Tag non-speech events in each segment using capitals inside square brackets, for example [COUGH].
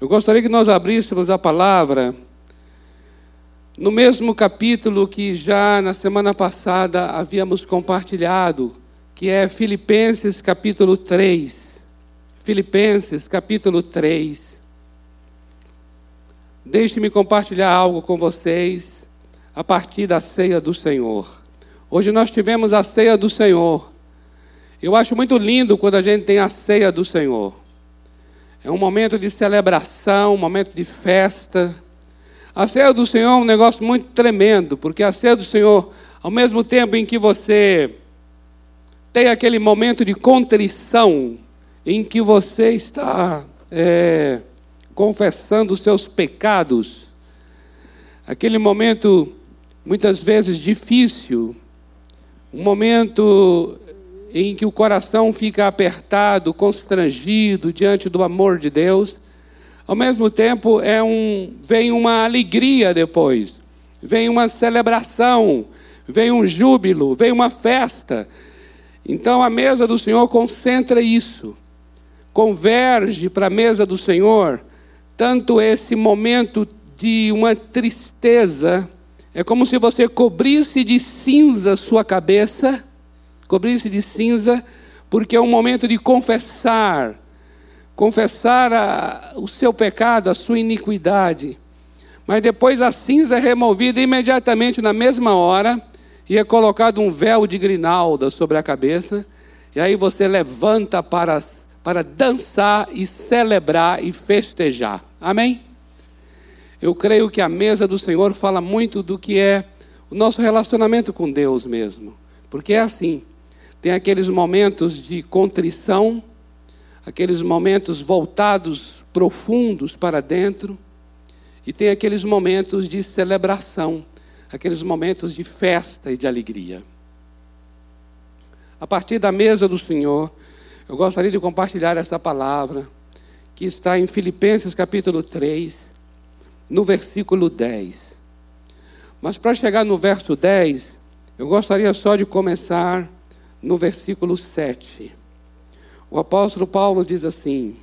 Eu gostaria que nós abríssemos a palavra no mesmo capítulo que já na semana passada havíamos compartilhado, que é Filipenses capítulo 3. Filipenses capítulo 3. Deixe-me compartilhar algo com vocês a partir da ceia do Senhor. Hoje nós tivemos a ceia do Senhor. Eu acho muito lindo quando a gente tem a ceia do Senhor. É um momento de celebração, um momento de festa. A ceia do Senhor é um negócio muito tremendo, porque a ceia do Senhor, ao mesmo tempo em que você tem aquele momento de contrição, em que você está é, confessando os seus pecados, aquele momento muitas vezes difícil, um momento em que o coração fica apertado, constrangido diante do amor de Deus. Ao mesmo tempo, é um, vem uma alegria depois, vem uma celebração, vem um júbilo, vem uma festa. Então a mesa do Senhor concentra isso, converge para a mesa do Senhor, tanto esse momento de uma tristeza, é como se você cobrisse de cinza sua cabeça cobrir-se de cinza, porque é um momento de confessar, confessar a, o seu pecado, a sua iniquidade. Mas depois a cinza é removida imediatamente na mesma hora e é colocado um véu de grinalda sobre a cabeça, e aí você levanta para, para dançar e celebrar e festejar. Amém? Eu creio que a mesa do Senhor fala muito do que é o nosso relacionamento com Deus mesmo. Porque é assim. Tem aqueles momentos de contrição, aqueles momentos voltados profundos para dentro, e tem aqueles momentos de celebração, aqueles momentos de festa e de alegria. A partir da mesa do Senhor, eu gostaria de compartilhar essa palavra que está em Filipenses capítulo 3, no versículo 10. Mas para chegar no verso 10, eu gostaria só de começar no versículo 7. O apóstolo Paulo diz assim: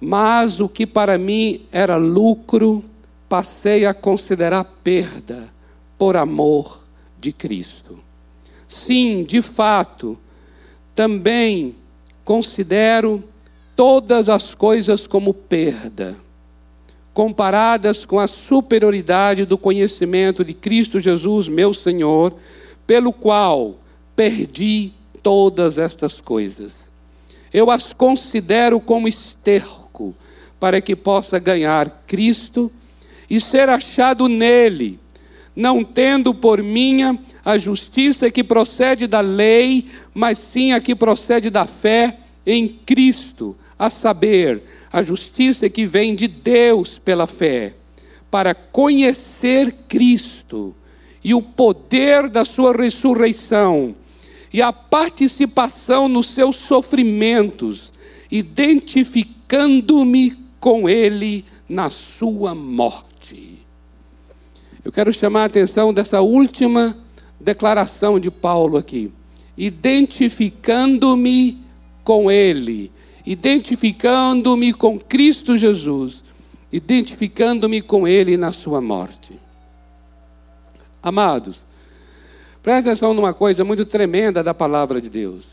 Mas o que para mim era lucro, passei a considerar perda por amor de Cristo. Sim, de fato, também considero todas as coisas como perda, comparadas com a superioridade do conhecimento de Cristo Jesus, meu Senhor, pelo qual perdi todas estas coisas. Eu as considero como esterco, para que possa ganhar Cristo e ser achado nele, não tendo por minha a justiça que procede da lei, mas sim a que procede da fé em Cristo, a saber, a justiça que vem de Deus pela fé, para conhecer Cristo e o poder da sua ressurreição e a participação nos seus sofrimentos, identificando-me com Ele na sua morte. Eu quero chamar a atenção dessa última declaração de Paulo aqui. Identificando-me com Ele, identificando-me com Cristo Jesus, identificando-me com Ele na sua morte. Amados, Presta atenção numa coisa muito tremenda da palavra de Deus.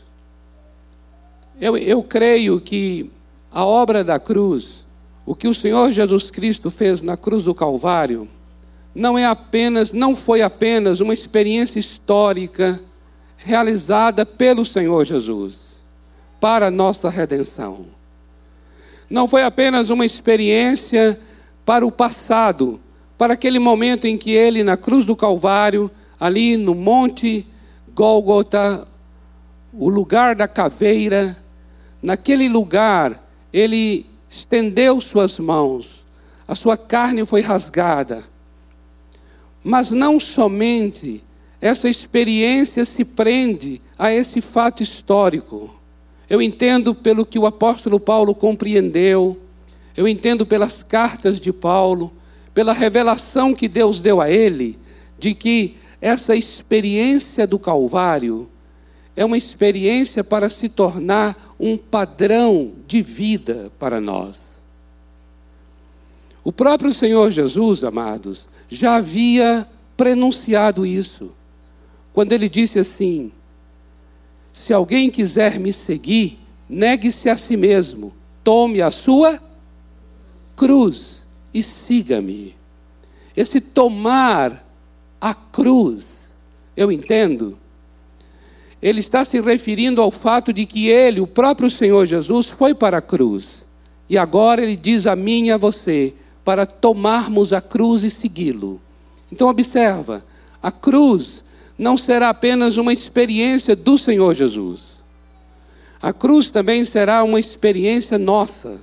Eu, eu creio que a obra da cruz, o que o Senhor Jesus Cristo fez na cruz do Calvário, não é apenas, não foi apenas uma experiência histórica realizada pelo Senhor Jesus para a nossa redenção. Não foi apenas uma experiência para o passado, para aquele momento em que ele na cruz do Calvário ali no Monte Gólgota, o lugar da caveira, naquele lugar ele estendeu suas mãos, a sua carne foi rasgada. Mas não somente essa experiência se prende a esse fato histórico. Eu entendo pelo que o apóstolo Paulo compreendeu, eu entendo pelas cartas de Paulo, pela revelação que Deus deu a ele, de que essa experiência do Calvário é uma experiência para se tornar um padrão de vida para nós. O próprio Senhor Jesus, amados, já havia prenunciado isso. Quando ele disse assim: Se alguém quiser me seguir, negue-se a si mesmo, tome a sua cruz e siga-me. Esse tomar a cruz, eu entendo, ele está se referindo ao fato de que ele, o próprio Senhor Jesus, foi para a cruz. E agora ele diz a mim e a você para tomarmos a cruz e segui-lo. Então observa, a cruz não será apenas uma experiência do Senhor Jesus. A cruz também será uma experiência nossa.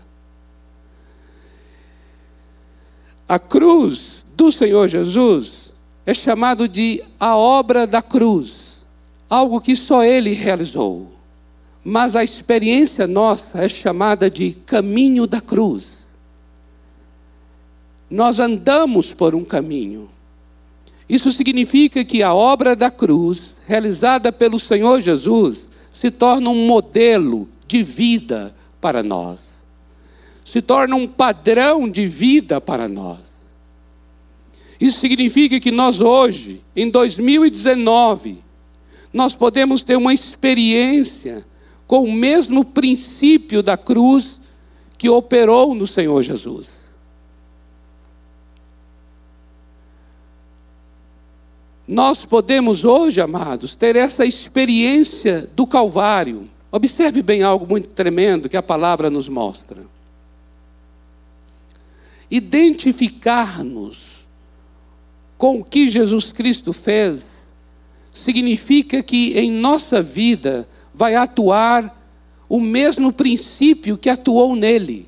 A cruz do Senhor Jesus é chamado de a obra da cruz, algo que só ele realizou. Mas a experiência nossa é chamada de caminho da cruz. Nós andamos por um caminho. Isso significa que a obra da cruz, realizada pelo Senhor Jesus, se torna um modelo de vida para nós, se torna um padrão de vida para nós. Isso significa que nós hoje, em 2019, nós podemos ter uma experiência com o mesmo princípio da cruz que operou no Senhor Jesus. Nós podemos hoje, amados, ter essa experiência do Calvário. Observe bem algo muito tremendo que a palavra nos mostra. Identificar-nos com o que Jesus Cristo fez significa que em nossa vida vai atuar o mesmo princípio que atuou nele.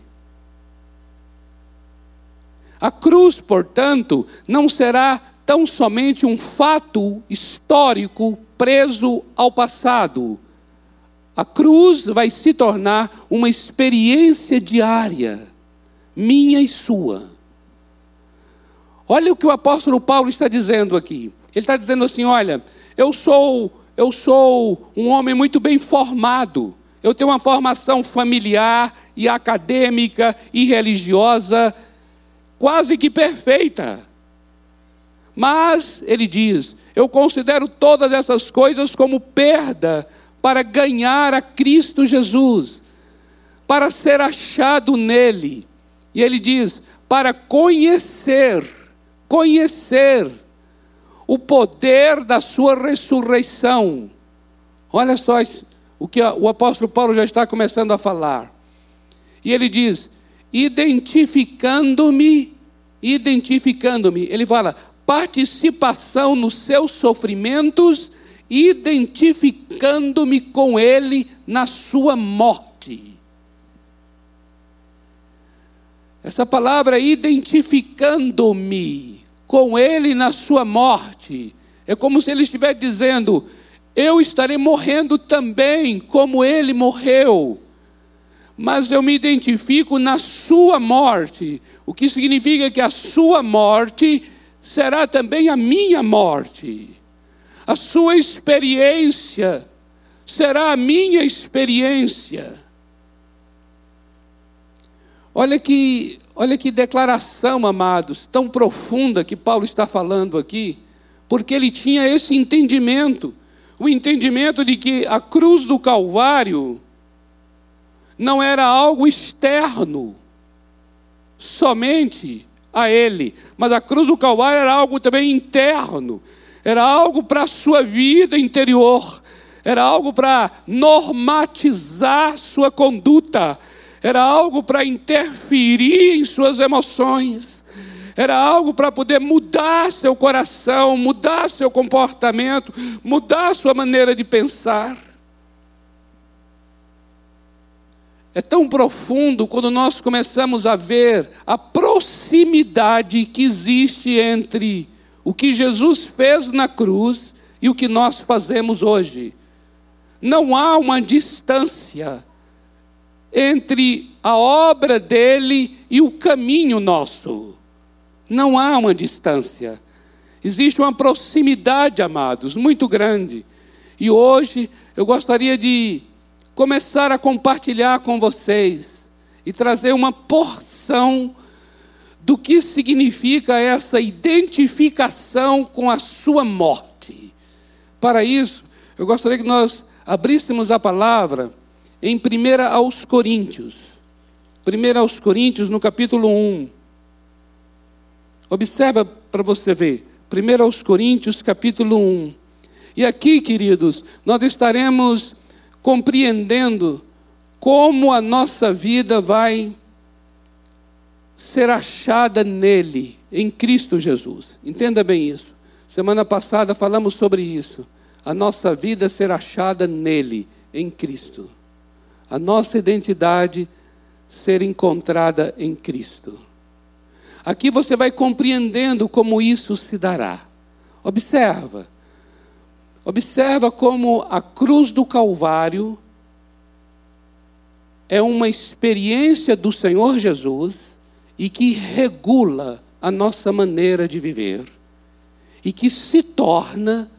A cruz, portanto, não será tão somente um fato histórico preso ao passado. A cruz vai se tornar uma experiência diária, minha e sua. Olha o que o apóstolo Paulo está dizendo aqui. Ele está dizendo assim: olha, eu sou eu sou um homem muito bem formado. Eu tenho uma formação familiar e acadêmica e religiosa quase que perfeita. Mas, ele diz, eu considero todas essas coisas como perda para ganhar a Cristo Jesus, para ser achado nele. E ele diz, para conhecer, conhecer o poder da sua ressurreição. Olha só o que o apóstolo Paulo já está começando a falar. E ele diz: identificando-me, identificando-me. Ele fala: participação nos seus sofrimentos, identificando-me com ele na sua morte. Essa palavra identificando-me com ele na sua morte. É como se ele estivesse dizendo: Eu estarei morrendo também, como ele morreu. Mas eu me identifico na sua morte, o que significa que a sua morte será também a minha morte. A sua experiência será a minha experiência. Olha que Olha que declaração, amados, tão profunda que Paulo está falando aqui, porque ele tinha esse entendimento o entendimento de que a cruz do Calvário não era algo externo, somente a ele, mas a cruz do Calvário era algo também interno, era algo para a sua vida interior, era algo para normatizar sua conduta, era algo para interferir em suas emoções, era algo para poder mudar seu coração, mudar seu comportamento, mudar sua maneira de pensar. É tão profundo quando nós começamos a ver a proximidade que existe entre o que Jesus fez na cruz e o que nós fazemos hoje. Não há uma distância entre a obra dele e o caminho nosso. Não há uma distância. Existe uma proximidade, amados, muito grande. E hoje eu gostaria de começar a compartilhar com vocês e trazer uma porção do que significa essa identificação com a sua morte. Para isso, eu gostaria que nós abríssemos a palavra em 1 aos Coríntios. 1 aos Coríntios, no capítulo 1. Observa para você ver. 1 aos Coríntios, capítulo 1. E aqui, queridos, nós estaremos compreendendo como a nossa vida vai ser achada nele, em Cristo Jesus. Entenda bem isso. Semana passada falamos sobre isso. A nossa vida ser achada nele, em Cristo. A nossa identidade ser encontrada em Cristo. Aqui você vai compreendendo como isso se dará. Observa. Observa como a cruz do Calvário é uma experiência do Senhor Jesus e que regula a nossa maneira de viver e que se torna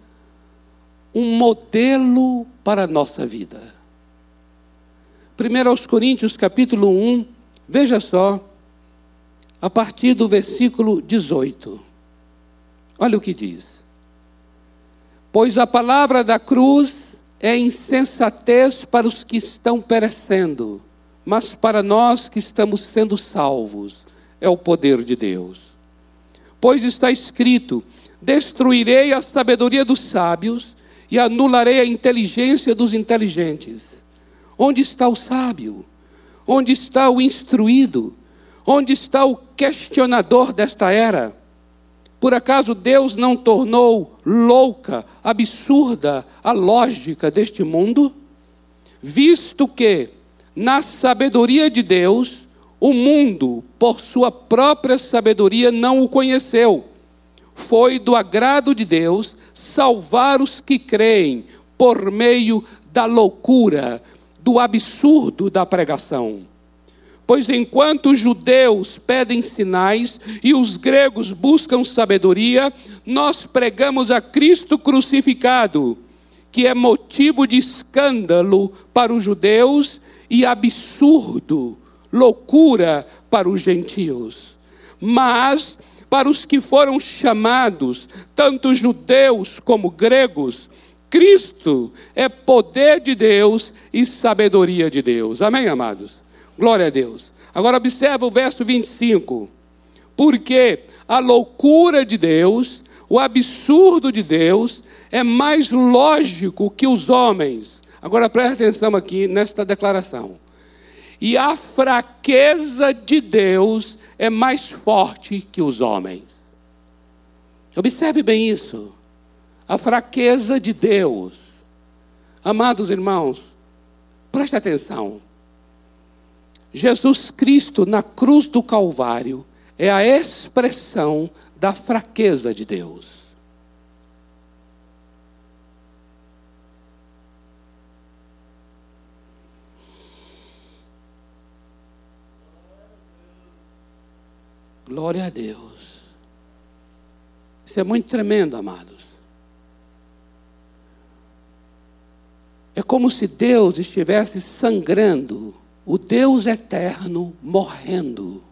um modelo para a nossa vida. 1 aos Coríntios capítulo 1, veja só, a partir do versículo 18. Olha o que diz. Pois a palavra da cruz é insensatez para os que estão perecendo, mas para nós que estamos sendo salvos, é o poder de Deus. Pois está escrito: Destruirei a sabedoria dos sábios e anularei a inteligência dos inteligentes. Onde está o sábio? Onde está o instruído? Onde está o questionador desta era? Por acaso Deus não tornou louca, absurda a lógica deste mundo? Visto que, na sabedoria de Deus, o mundo, por sua própria sabedoria, não o conheceu. Foi do agrado de Deus salvar os que creem por meio da loucura, do absurdo da pregação. Pois enquanto os judeus pedem sinais e os gregos buscam sabedoria, nós pregamos a Cristo crucificado, que é motivo de escândalo para os judeus e absurdo loucura para os gentios. Mas para os que foram chamados, tanto judeus como gregos, Cristo é poder de Deus e sabedoria de Deus. Amém, amados? Glória a Deus. Agora observa o verso 25. Porque a loucura de Deus, o absurdo de Deus, é mais lógico que os homens. Agora preste atenção aqui nesta declaração. E a fraqueza de Deus é mais forte que os homens. Observe bem isso. A fraqueza de Deus. Amados irmãos, preste atenção. Jesus Cristo na cruz do Calvário é a expressão da fraqueza de Deus. Glória a Deus. Isso é muito tremendo, amados. É como se Deus estivesse sangrando, o Deus eterno morrendo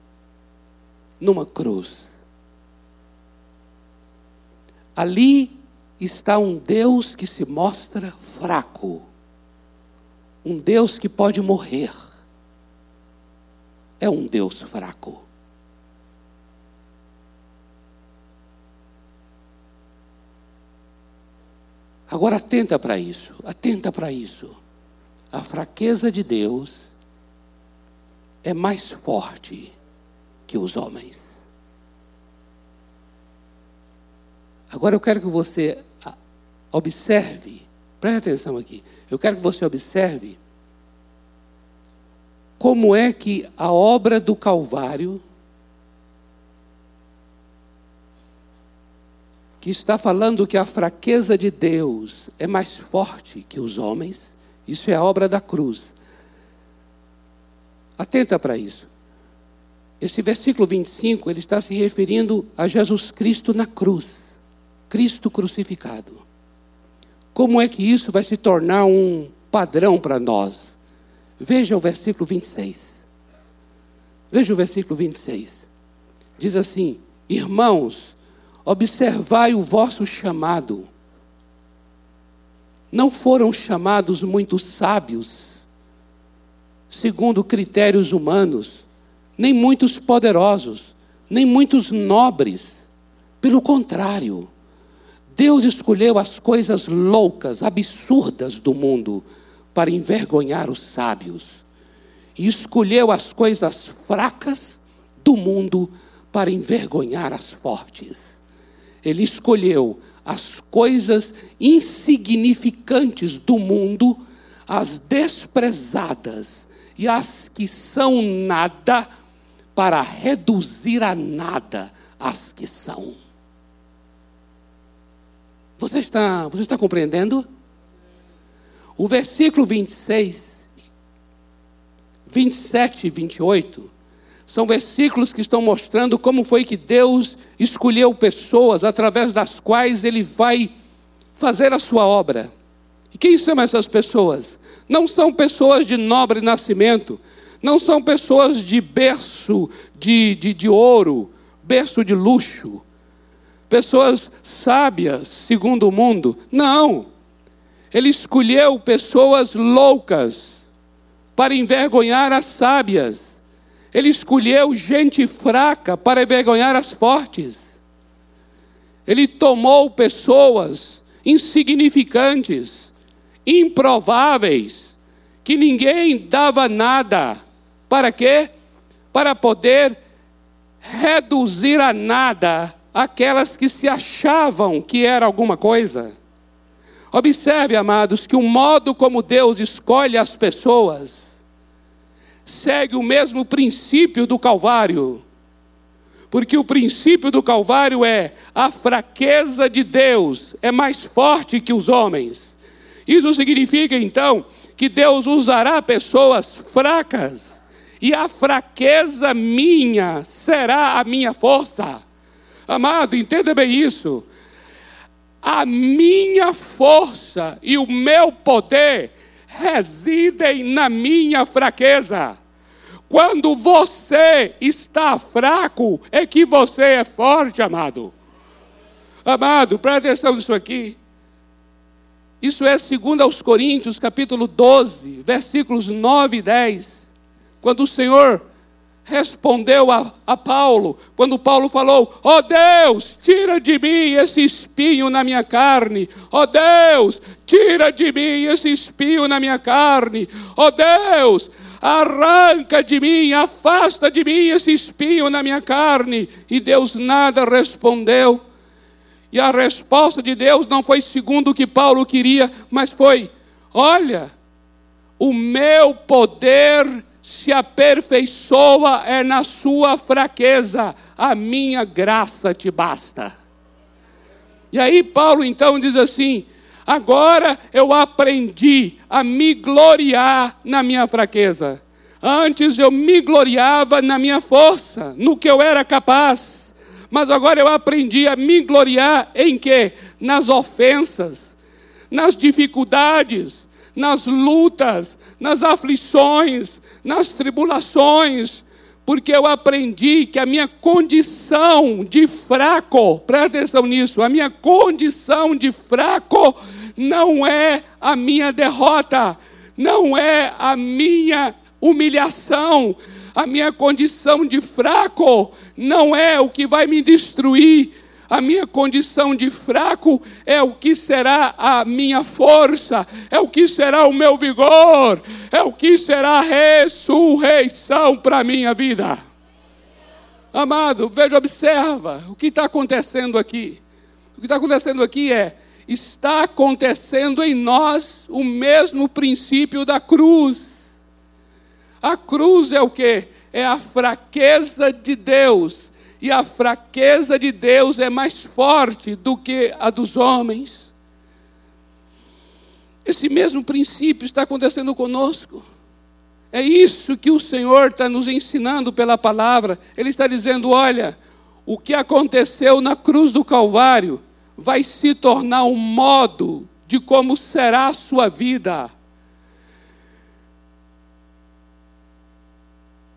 numa cruz. Ali está um Deus que se mostra fraco, um Deus que pode morrer. É um Deus fraco. Agora atenta para isso, atenta para isso. A fraqueza de Deus é mais forte que os homens. Agora eu quero que você observe, preste atenção aqui. Eu quero que você observe como é que a obra do Calvário que está falando que a fraqueza de Deus é mais forte que os homens, isso é a obra da cruz. Atenta para isso. Esse versículo 25, ele está se referindo a Jesus Cristo na cruz, Cristo crucificado. Como é que isso vai se tornar um padrão para nós? Veja o versículo 26. Veja o versículo 26. diz assim: Irmãos, observai o vosso chamado. Não foram chamados muitos sábios, segundo critérios humanos, nem muitos poderosos, nem muitos nobres. Pelo contrário, Deus escolheu as coisas loucas, absurdas do mundo para envergonhar os sábios, e escolheu as coisas fracas do mundo para envergonhar as fortes. Ele escolheu as coisas insignificantes do mundo, as desprezadas e as que são nada, para reduzir a nada as que são. Você está, você está compreendendo? O versículo 26, 27 e 28 são versículos que estão mostrando como foi que Deus escolheu pessoas através das quais Ele vai fazer a sua obra. E quem são essas pessoas? Não são pessoas de nobre nascimento, não são pessoas de berço de, de, de ouro, berço de luxo, pessoas sábias, segundo o mundo. Não. Ele escolheu pessoas loucas para envergonhar as sábias. Ele escolheu gente fraca para envergonhar as fortes. Ele tomou pessoas insignificantes, improváveis, que ninguém dava nada. Para quê? Para poder reduzir a nada aquelas que se achavam que era alguma coisa. Observe, amados, que o modo como Deus escolhe as pessoas segue o mesmo princípio do Calvário. Porque o princípio do Calvário é a fraqueza de Deus é mais forte que os homens. Isso significa então que Deus usará pessoas fracas e a fraqueza minha será a minha força. Amado, entenda bem isso. A minha força e o meu poder residem na minha fraqueza. Quando você está fraco, é que você é forte, amado. Amado, presta atenção nisso aqui. Isso é segundo aos Coríntios, capítulo 12, versículos 9 e 10. Quando o Senhor respondeu a, a Paulo, quando Paulo falou: Ó oh Deus, tira de mim esse espinho na minha carne, ó oh Deus, tira de mim esse espinho na minha carne, ó oh Deus, arranca de mim, afasta de mim esse espinho na minha carne. E Deus nada respondeu. E a resposta de Deus não foi segundo o que Paulo queria, mas foi: olha, o meu poder se aperfeiçoa é na sua fraqueza, a minha graça te basta. E aí Paulo então diz assim: agora eu aprendi a me gloriar na minha fraqueza. Antes eu me gloriava na minha força, no que eu era capaz. Mas agora eu aprendi a me gloriar em quê? Nas ofensas, nas dificuldades, nas lutas, nas aflições, nas tribulações, porque eu aprendi que a minha condição de fraco, presta atenção nisso, a minha condição de fraco não é a minha derrota, não é a minha humilhação, a minha condição de fraco não é o que vai me destruir, a minha condição de fraco é o que será a minha força, é o que será o meu vigor, é o que será a ressurreição para a minha vida. Amado, veja, observa o que está acontecendo aqui. O que está acontecendo aqui é: está acontecendo em nós o mesmo princípio da cruz. A cruz é o que? É a fraqueza de Deus e a fraqueza de Deus é mais forte do que a dos homens. Esse mesmo princípio está acontecendo conosco. É isso que o Senhor está nos ensinando pela palavra. Ele está dizendo: olha, o que aconteceu na cruz do Calvário vai se tornar um modo de como será a sua vida.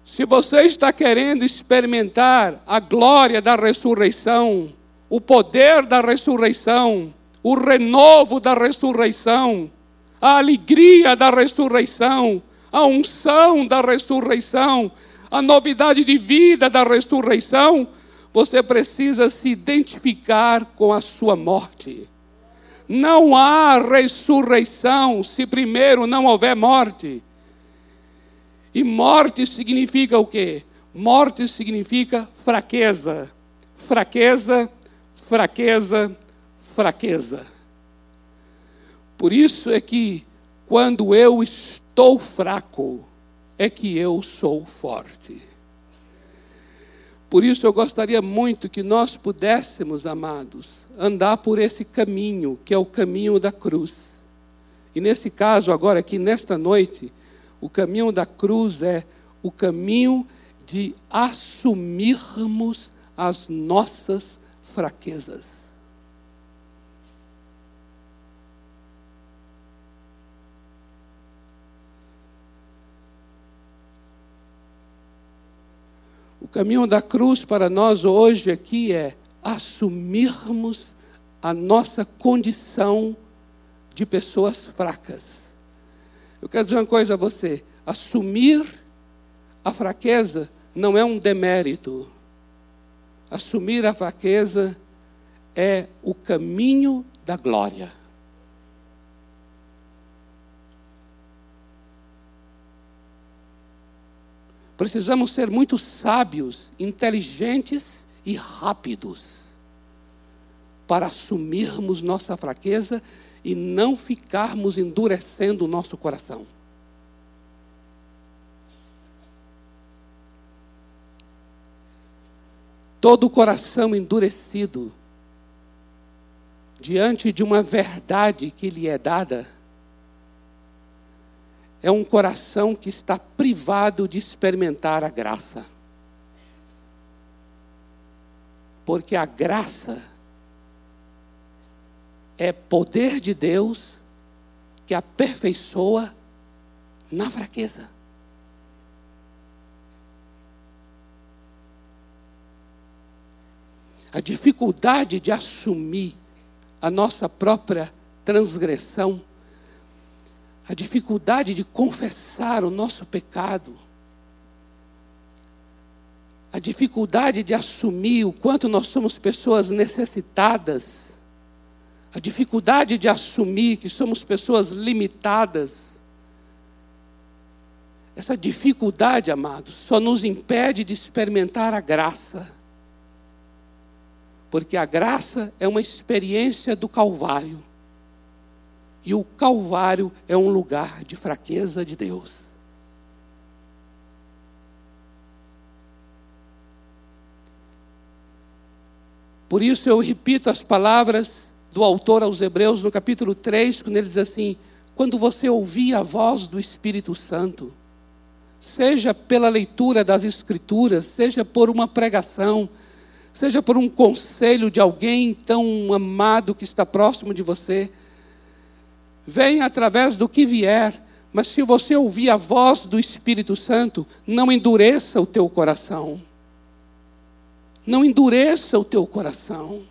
Se você está querendo experimentar a glória da ressurreição, o poder da ressurreição, o renovo da ressurreição, a alegria da ressurreição, a unção da ressurreição, a novidade de vida da ressurreição, você precisa se identificar com a sua morte. Não há ressurreição se primeiro não houver morte. E morte significa o quê? Morte significa fraqueza. Fraqueza, fraqueza, fraqueza. Por isso é que quando eu estou fraco, é que eu sou forte. Por isso eu gostaria muito que nós pudéssemos, amados, andar por esse caminho, que é o caminho da cruz. E nesse caso, agora aqui nesta noite, o caminho da cruz é o caminho de assumirmos as nossas fraquezas. Caminho da cruz para nós hoje aqui é assumirmos a nossa condição de pessoas fracas. Eu quero dizer uma coisa a você: assumir a fraqueza não é um demérito. Assumir a fraqueza é o caminho da glória. Precisamos ser muito sábios, inteligentes e rápidos para assumirmos nossa fraqueza e não ficarmos endurecendo o nosso coração. Todo coração endurecido diante de uma verdade que lhe é dada é um coração que está privado de experimentar a graça. Porque a graça é poder de Deus que aperfeiçoa na fraqueza. A dificuldade de assumir a nossa própria transgressão, a dificuldade de confessar o nosso pecado, a dificuldade de assumir o quanto nós somos pessoas necessitadas, a dificuldade de assumir que somos pessoas limitadas, essa dificuldade, amados, só nos impede de experimentar a graça. Porque a graça é uma experiência do Calvário. E o Calvário é um lugar de fraqueza de Deus. Por isso eu repito as palavras do autor aos Hebreus, no capítulo 3, quando ele diz assim: quando você ouvir a voz do Espírito Santo, seja pela leitura das Escrituras, seja por uma pregação, seja por um conselho de alguém tão amado que está próximo de você, venha através do que vier, mas se você ouvir a voz do Espírito Santo, não endureça o teu coração. Não endureça o teu coração.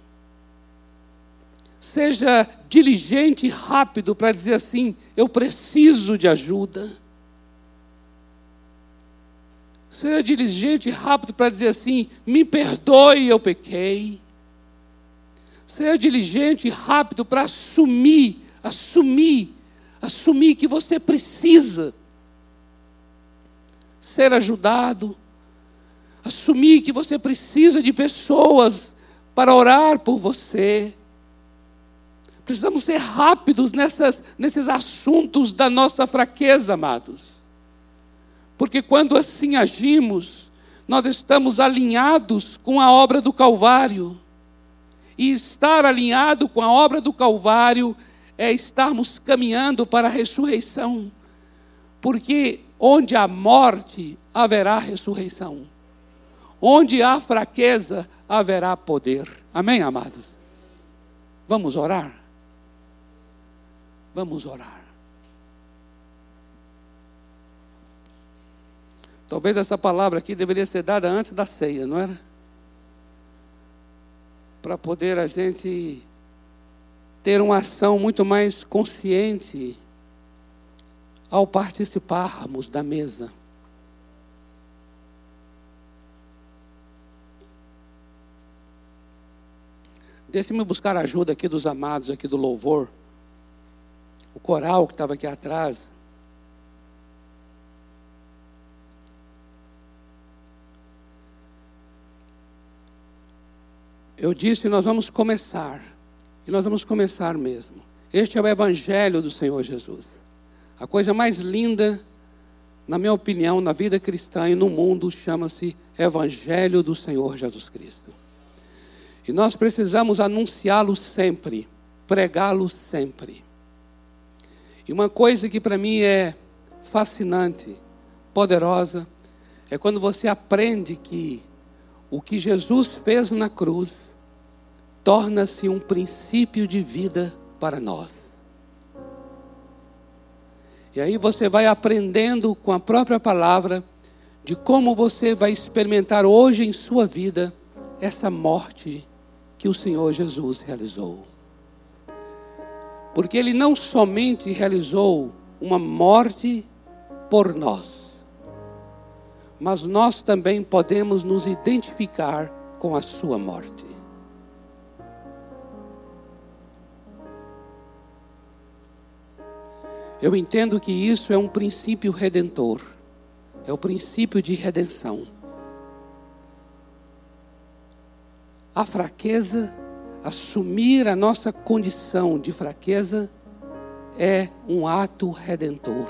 Seja diligente e rápido para dizer assim: eu preciso de ajuda. Seja diligente e rápido para dizer assim: me perdoe, eu pequei. Seja diligente e rápido para assumir, assumir, assumir que você precisa ser ajudado, assumir que você precisa de pessoas para orar por você Precisamos ser rápidos nessas, nesses assuntos da nossa fraqueza, amados. Porque quando assim agimos, nós estamos alinhados com a obra do Calvário. E estar alinhado com a obra do Calvário é estarmos caminhando para a ressurreição. Porque onde há morte, haverá ressurreição. Onde há fraqueza, haverá poder. Amém, amados? Vamos orar? Vamos orar. Talvez essa palavra aqui deveria ser dada antes da ceia, não era? Para poder a gente ter uma ação muito mais consciente ao participarmos da mesa. Deixe-me buscar ajuda aqui dos amados, aqui do louvor. O coral que estava aqui atrás. Eu disse, nós vamos começar. E nós vamos começar mesmo. Este é o Evangelho do Senhor Jesus. A coisa mais linda, na minha opinião, na vida cristã e no mundo, chama-se Evangelho do Senhor Jesus Cristo. E nós precisamos anunciá-lo sempre, pregá-lo sempre. E uma coisa que para mim é fascinante, poderosa, é quando você aprende que o que Jesus fez na cruz torna-se um princípio de vida para nós. E aí você vai aprendendo com a própria palavra de como você vai experimentar hoje em sua vida essa morte que o Senhor Jesus realizou. Porque ele não somente realizou uma morte por nós, mas nós também podemos nos identificar com a sua morte. Eu entendo que isso é um princípio redentor, é o princípio de redenção. A fraqueza, assumir a nossa condição de fraqueza, é um ato redentor.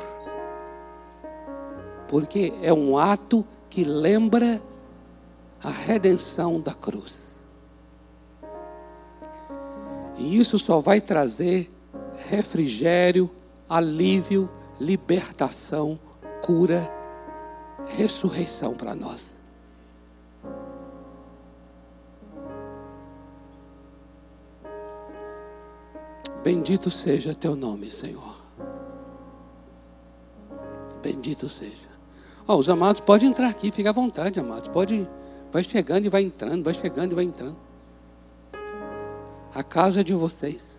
Porque é um ato que lembra a redenção da cruz. E isso só vai trazer refrigério, alívio, libertação, cura, ressurreição para nós. Bendito seja teu nome, Senhor. Bendito seja. Oh, os amados podem entrar aqui, fica à vontade, amados. Pode, vai chegando e vai entrando, vai chegando e vai entrando. A casa é de vocês.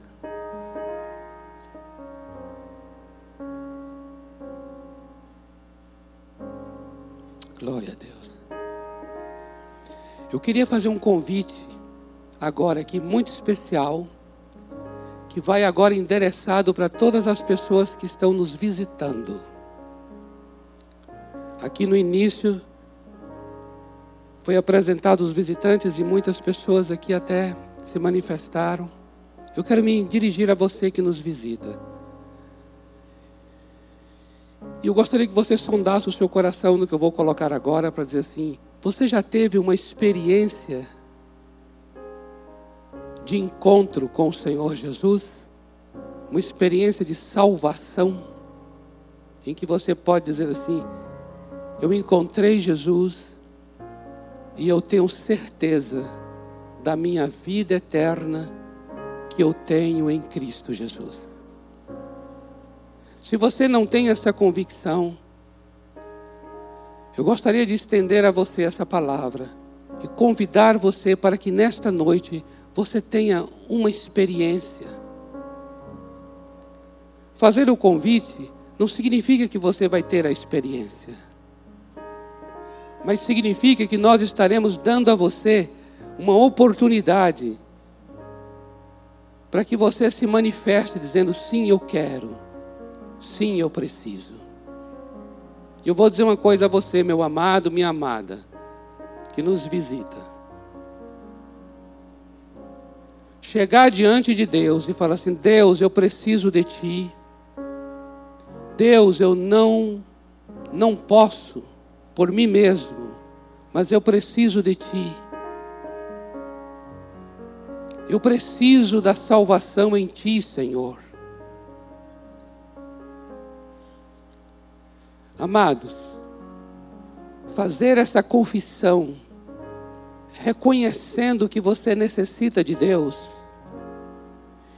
Glória a Deus. Eu queria fazer um convite agora aqui muito especial, que vai agora endereçado para todas as pessoas que estão nos visitando. Aqui no início foi apresentado os visitantes e muitas pessoas aqui até se manifestaram. Eu quero me dirigir a você que nos visita. E eu gostaria que você sondasse o seu coração no que eu vou colocar agora para dizer assim: você já teve uma experiência de encontro com o Senhor Jesus? Uma experiência de salvação? Em que você pode dizer assim: eu encontrei Jesus e eu tenho certeza da minha vida eterna que eu tenho em Cristo Jesus. Se você não tem essa convicção, eu gostaria de estender a você essa palavra e convidar você para que nesta noite você tenha uma experiência. Fazer o convite não significa que você vai ter a experiência, mas significa que nós estaremos dando a você uma oportunidade para que você se manifeste dizendo: sim, eu quero. Sim, eu preciso. Eu vou dizer uma coisa a você, meu amado, minha amada, que nos visita. Chegar diante de Deus e falar assim: Deus, eu preciso de Ti. Deus, eu não, não posso por mim mesmo, mas eu preciso de Ti. Eu preciso da salvação em Ti, Senhor. Amados, fazer essa confissão, reconhecendo que você necessita de Deus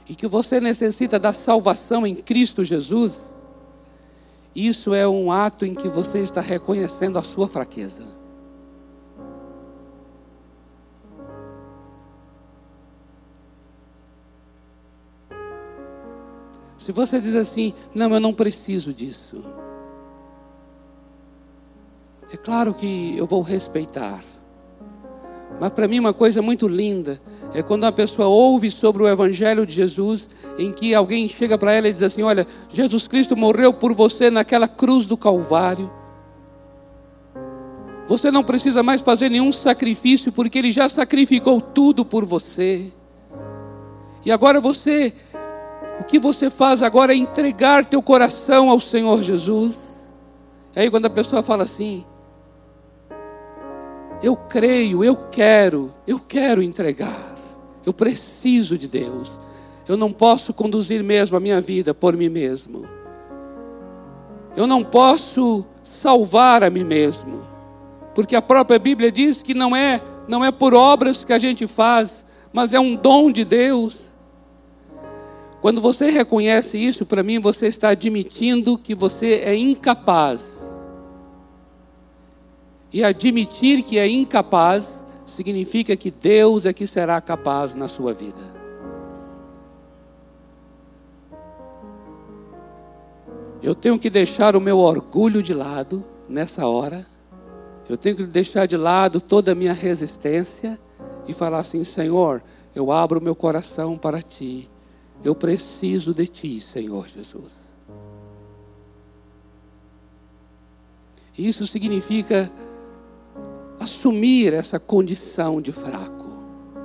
e que você necessita da salvação em Cristo Jesus, isso é um ato em que você está reconhecendo a sua fraqueza. Se você diz assim, não, eu não preciso disso. É claro que eu vou respeitar. Mas para mim uma coisa muito linda é quando uma pessoa ouve sobre o Evangelho de Jesus, em que alguém chega para ela e diz assim: Olha, Jesus Cristo morreu por você naquela cruz do Calvário. Você não precisa mais fazer nenhum sacrifício, porque Ele já sacrificou tudo por você. E agora você, o que você faz agora é entregar teu coração ao Senhor Jesus. E aí quando a pessoa fala assim, eu creio, eu quero, eu quero entregar. Eu preciso de Deus. Eu não posso conduzir mesmo a minha vida por mim mesmo. Eu não posso salvar a mim mesmo. Porque a própria Bíblia diz que não é, não é por obras que a gente faz, mas é um dom de Deus. Quando você reconhece isso, para mim você está admitindo que você é incapaz e admitir que é incapaz significa que Deus é que será capaz na sua vida. Eu tenho que deixar o meu orgulho de lado nessa hora. Eu tenho que deixar de lado toda a minha resistência e falar assim: Senhor, eu abro meu coração para ti. Eu preciso de ti, Senhor Jesus. Isso significa assumir essa condição de fraco.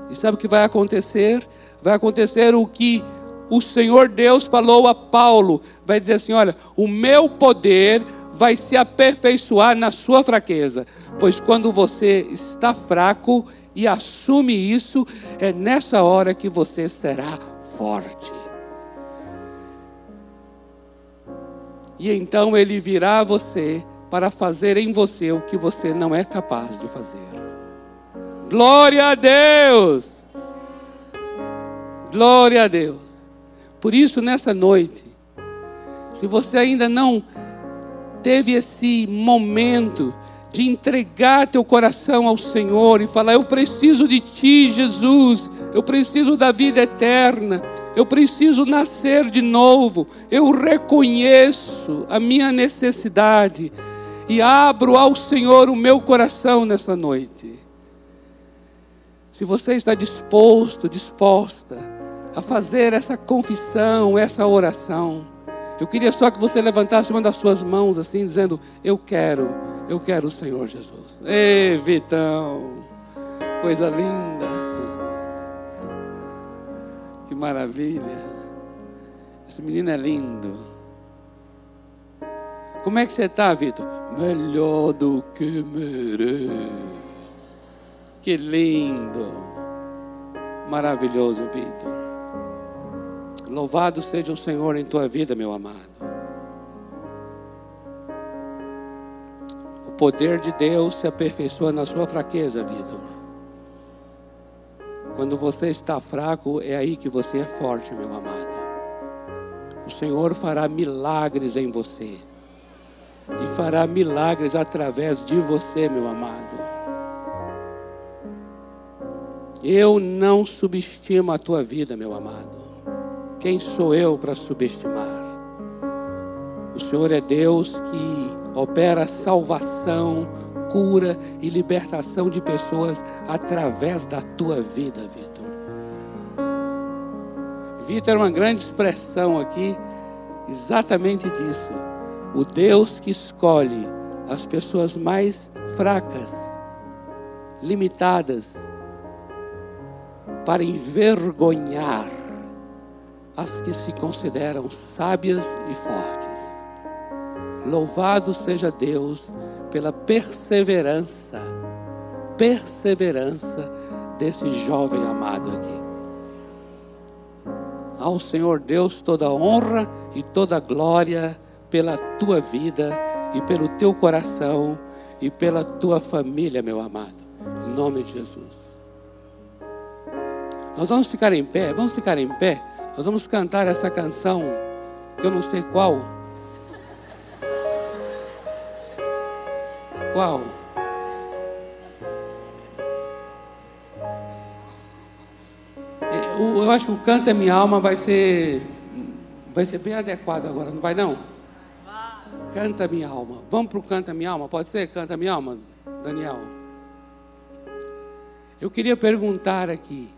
E sabe o que vai acontecer? Vai acontecer o que o Senhor Deus falou a Paulo. Vai dizer assim: Olha, o meu poder vai se aperfeiçoar na sua fraqueza. Pois quando você está fraco e assume isso, é nessa hora que você será forte. E então ele virá a você para fazer em você o que você não é capaz de fazer. Glória a Deus! Glória a Deus! Por isso, nessa noite, se você ainda não teve esse momento de entregar teu coração ao Senhor e falar: Eu preciso de Ti, Jesus, eu preciso da vida eterna, eu preciso nascer de novo, eu reconheço a minha necessidade e abro ao Senhor o meu coração nesta noite. Se você está disposto, disposta a fazer essa confissão, essa oração, eu queria só que você levantasse uma das suas mãos assim, dizendo: Eu quero, eu quero o Senhor Jesus. Ei, Vitão, coisa linda, que maravilha. Esse menino é lindo. Como é que você está, Vitor? Melhor do que mereço. Que lindo. Maravilhoso, Vitor. Louvado seja o Senhor em tua vida, meu amado. O poder de Deus se aperfeiçoa na sua fraqueza, Vitor. Quando você está fraco, é aí que você é forte, meu amado. O Senhor fará milagres em você e fará milagres através de você, meu amado. Eu não subestimo a tua vida, meu amado. Quem sou eu para subestimar? O Senhor é Deus que opera salvação, cura e libertação de pessoas através da tua vida, Vitor. Vitor é uma grande expressão aqui exatamente disso o Deus que escolhe as pessoas mais fracas, limitadas, para envergonhar as que se consideram sábias e fortes. Louvado seja Deus pela perseverança, perseverança desse jovem amado aqui. Ao Senhor Deus toda honra e toda glória pela tua vida e pelo teu coração e pela tua família, meu amado. Em nome de Jesus. Nós vamos ficar em pé, vamos ficar em pé. Nós vamos cantar essa canção, que eu não sei qual. Qual? É, eu acho que o Canta Minha Alma vai ser vai ser bem adequado agora, não vai não? Canta Minha Alma. Vamos para o Canta Minha Alma? Pode ser? Canta Minha Alma, Daniel. Eu queria perguntar aqui,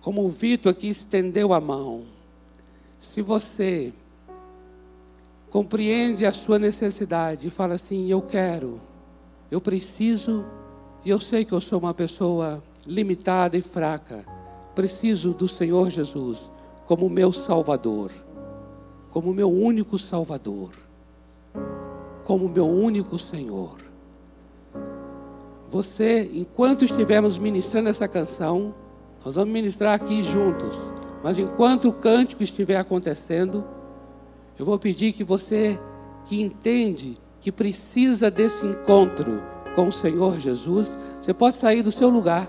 como o Vitor aqui estendeu a mão, se você compreende a sua necessidade e fala assim: Eu quero, eu preciso, e eu sei que eu sou uma pessoa limitada e fraca, preciso do Senhor Jesus como meu Salvador, como meu único Salvador, como meu único Senhor. Você, enquanto estivermos ministrando essa canção, nós vamos ministrar aqui juntos, mas enquanto o cântico estiver acontecendo, eu vou pedir que você que entende que precisa desse encontro com o Senhor Jesus, você pode sair do seu lugar,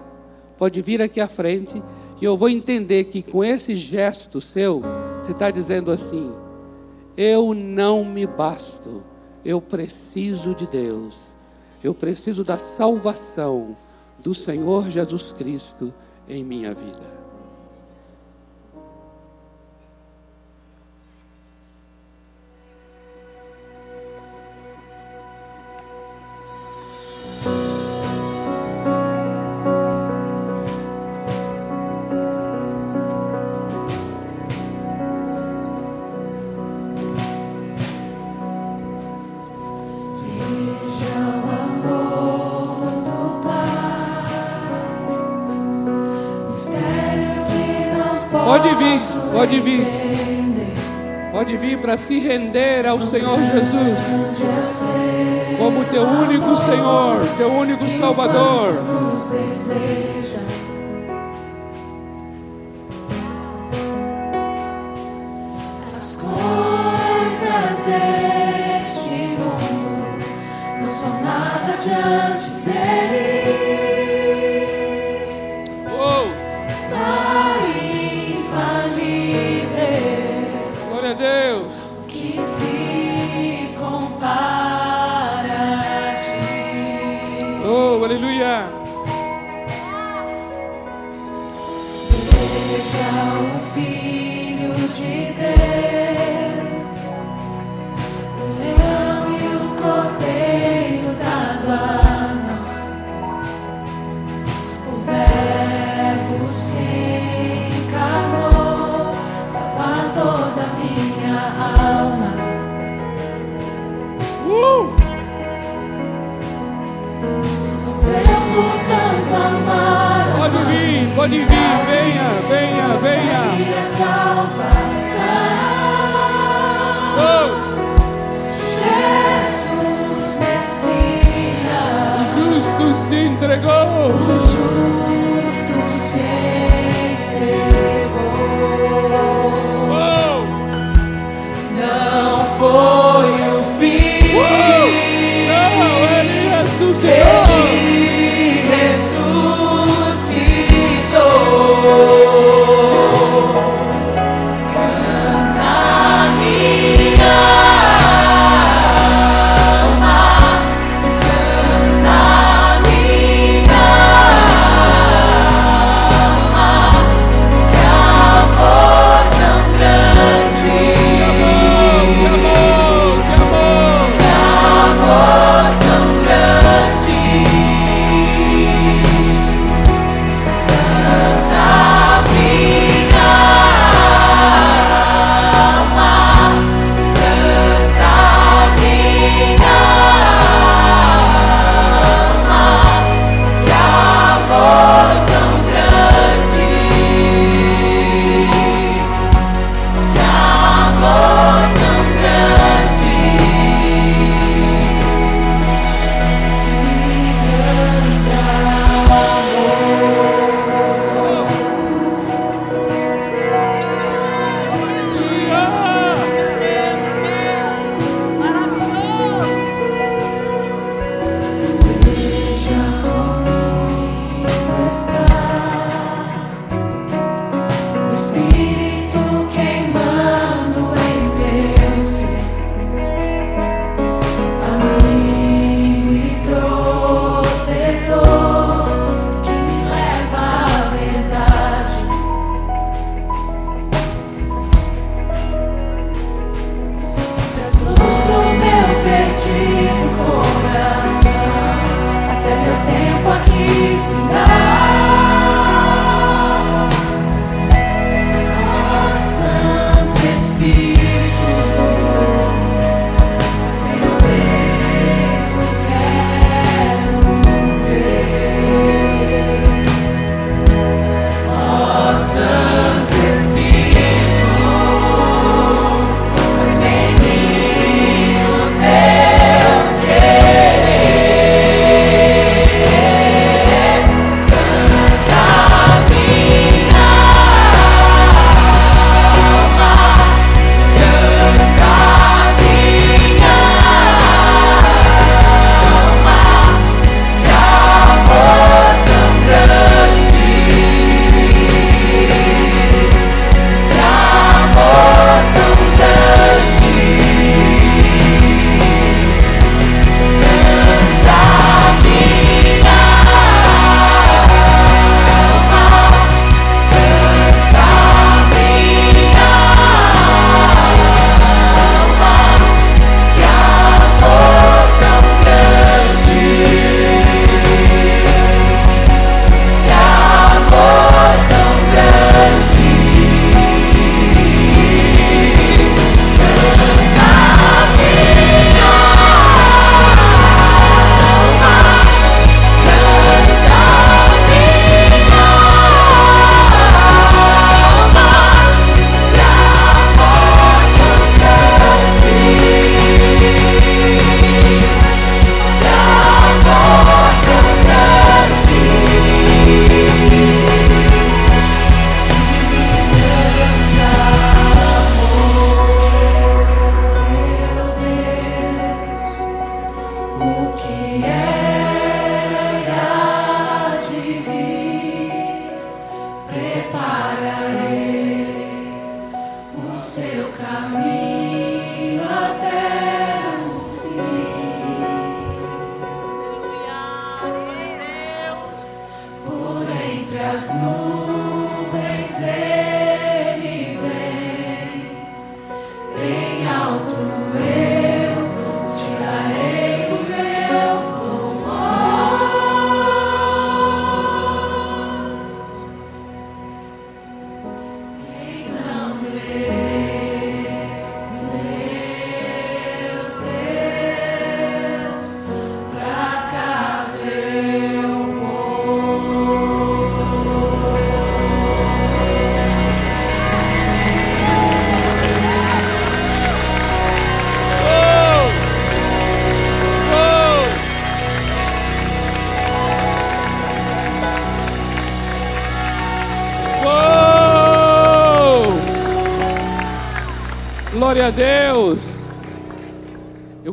pode vir aqui à frente, e eu vou entender que com esse gesto seu, você está dizendo assim: eu não me basto, eu preciso de Deus, eu preciso da salvação do Senhor Jesus Cristo em minha vida. Pode vir para se render ao Senhor Jesus. Como teu único Senhor, teu único Salvador. As coisas deste mundo não são nada diante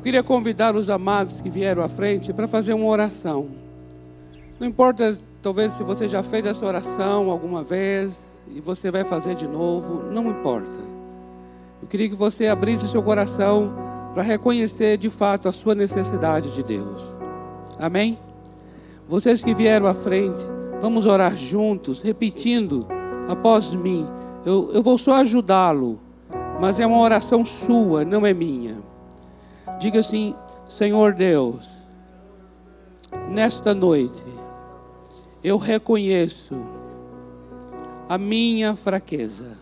queria convidar os amados que vieram à frente para fazer uma oração. Não importa, talvez, se você já fez essa oração alguma vez e você vai fazer de novo, não importa. Eu queria que você abrisse seu coração para reconhecer de fato a sua necessidade de Deus. Amém? Vocês que vieram à frente, vamos orar juntos, repetindo após mim. Eu, eu vou só ajudá-lo, mas é uma oração sua, não é minha. Diga assim: Senhor Deus, nesta noite, eu reconheço a minha fraqueza.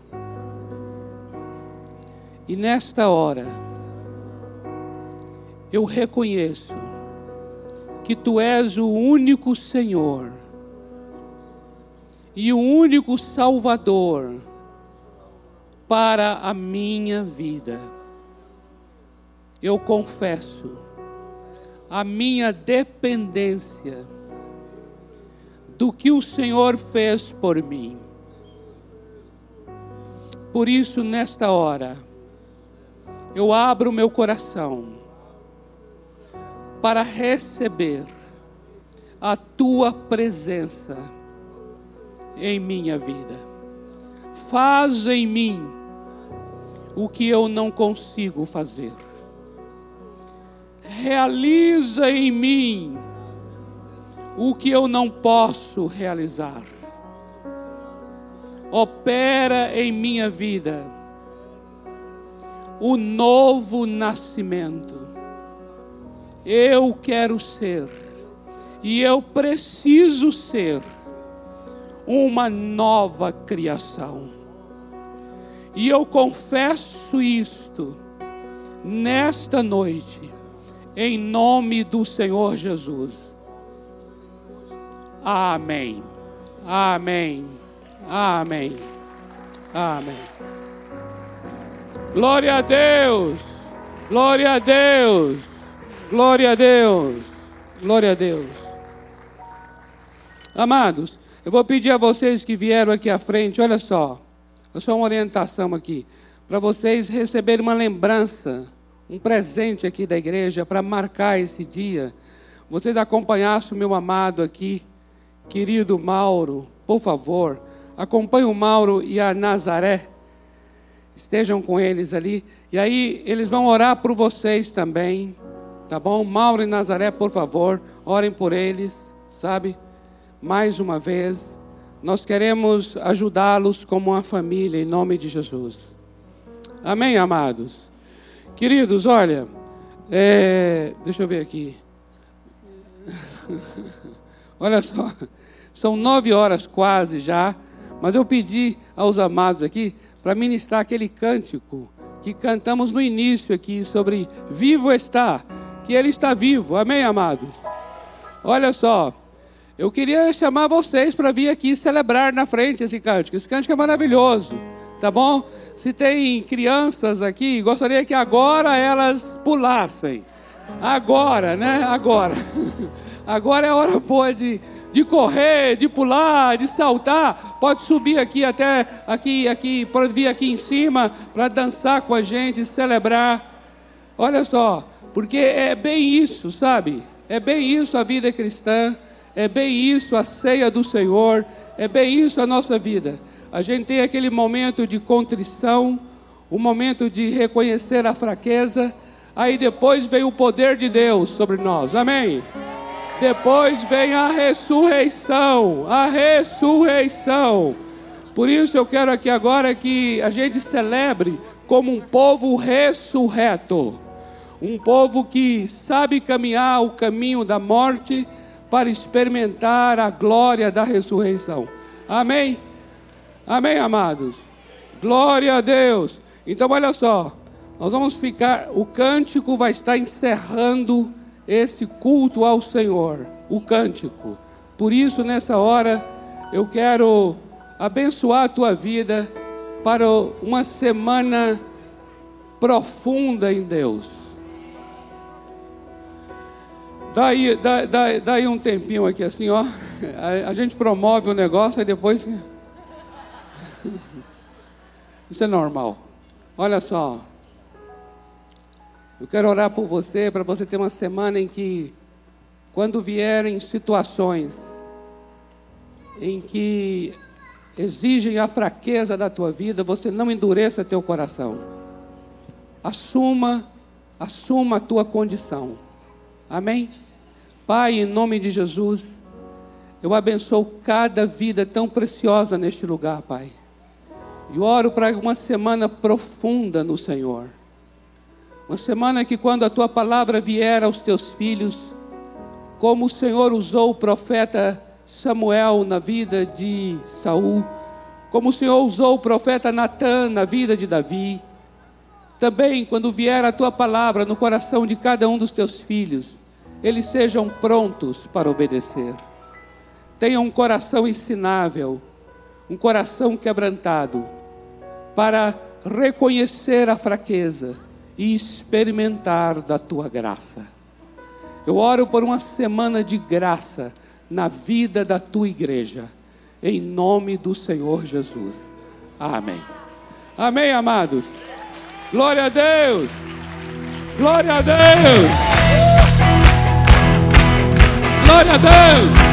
E nesta hora, eu reconheço que tu és o único Senhor e o único Salvador para a minha vida. Eu confesso a minha dependência do que o Senhor fez por mim. Por isso, nesta hora, eu abro meu coração para receber a tua presença em minha vida. Faz em mim o que eu não consigo fazer. Realiza em mim o que eu não posso realizar. Opera em minha vida o novo nascimento. Eu quero ser e eu preciso ser uma nova criação. E eu confesso isto nesta noite, em nome do Senhor Jesus. Amém. Amém. Amém. Amém. Glória a Deus. Glória a Deus. Glória a Deus. Glória a Deus. Amados, eu vou pedir a vocês que vieram aqui à frente, olha só, é só uma orientação aqui, para vocês receberem uma lembrança, um presente aqui da igreja para marcar esse dia. Vocês acompanhassem o meu amado aqui, querido Mauro, por favor, acompanhe o Mauro e a Nazaré, estejam com eles ali, e aí eles vão orar por vocês também, tá bom? Mauro e Nazaré, por favor, orem por eles, sabe? mais uma vez, nós queremos ajudá-los como uma família, em nome de Jesus. Amém, amados? Queridos, olha, é, deixa eu ver aqui. [LAUGHS] olha só, são nove horas quase já, mas eu pedi aos amados aqui para ministrar aquele cântico que cantamos no início aqui sobre vivo está, que ele está vivo. Amém, amados? Olha só, eu queria chamar vocês para vir aqui celebrar na frente esse cântico. Esse cântico é maravilhoso, tá bom? Se tem crianças aqui, gostaria que agora elas pulassem. Agora, né? Agora. [LAUGHS] Agora é hora boa de, de correr, de pular, de saltar. Pode subir aqui até aqui, aqui, pode vir aqui em cima para dançar com a gente, celebrar. Olha só, porque é bem isso, sabe? É bem isso a vida cristã. É bem isso a ceia do Senhor, é bem isso a nossa vida. A gente tem aquele momento de contrição, o momento de reconhecer a fraqueza, aí depois vem o poder de Deus sobre nós. Amém? Depois vem a ressurreição, a ressurreição. Por isso eu quero aqui agora que a gente celebre como um povo ressurreto, um povo que sabe caminhar o caminho da morte para experimentar a glória da ressurreição. Amém? Amém, amados? Glória a Deus. Então, olha só, nós vamos ficar, o cântico vai estar encerrando esse culto ao Senhor, o cântico. Por isso, nessa hora, eu quero abençoar a tua vida para uma semana profunda em Deus. Daí, daí, um tempinho aqui assim, ó. [LAUGHS] A gente promove o negócio e depois. [LAUGHS] Isso é normal. Olha só. Eu quero orar por você, para você ter uma semana em que, quando vierem situações em que exigem a fraqueza da tua vida, você não endureça teu coração. Assuma, assuma a tua condição. Amém? Pai, em nome de Jesus, eu abençoo cada vida tão preciosa neste lugar, Pai. E oro para uma semana profunda no Senhor. Uma semana que quando a tua palavra vier aos teus filhos, como o Senhor usou o profeta Samuel na vida de Saul, como o Senhor usou o profeta Natan na vida de Davi, também quando vier a tua palavra no coração de cada um dos teus filhos, eles sejam prontos para obedecer. Tenham um coração ensinável, um coração quebrantado, para reconhecer a fraqueza e experimentar da tua graça. Eu oro por uma semana de graça na vida da tua igreja, em nome do Senhor Jesus. Amém. Amém, amados. Glória a Deus. Glória a Deus. Glória a Deus.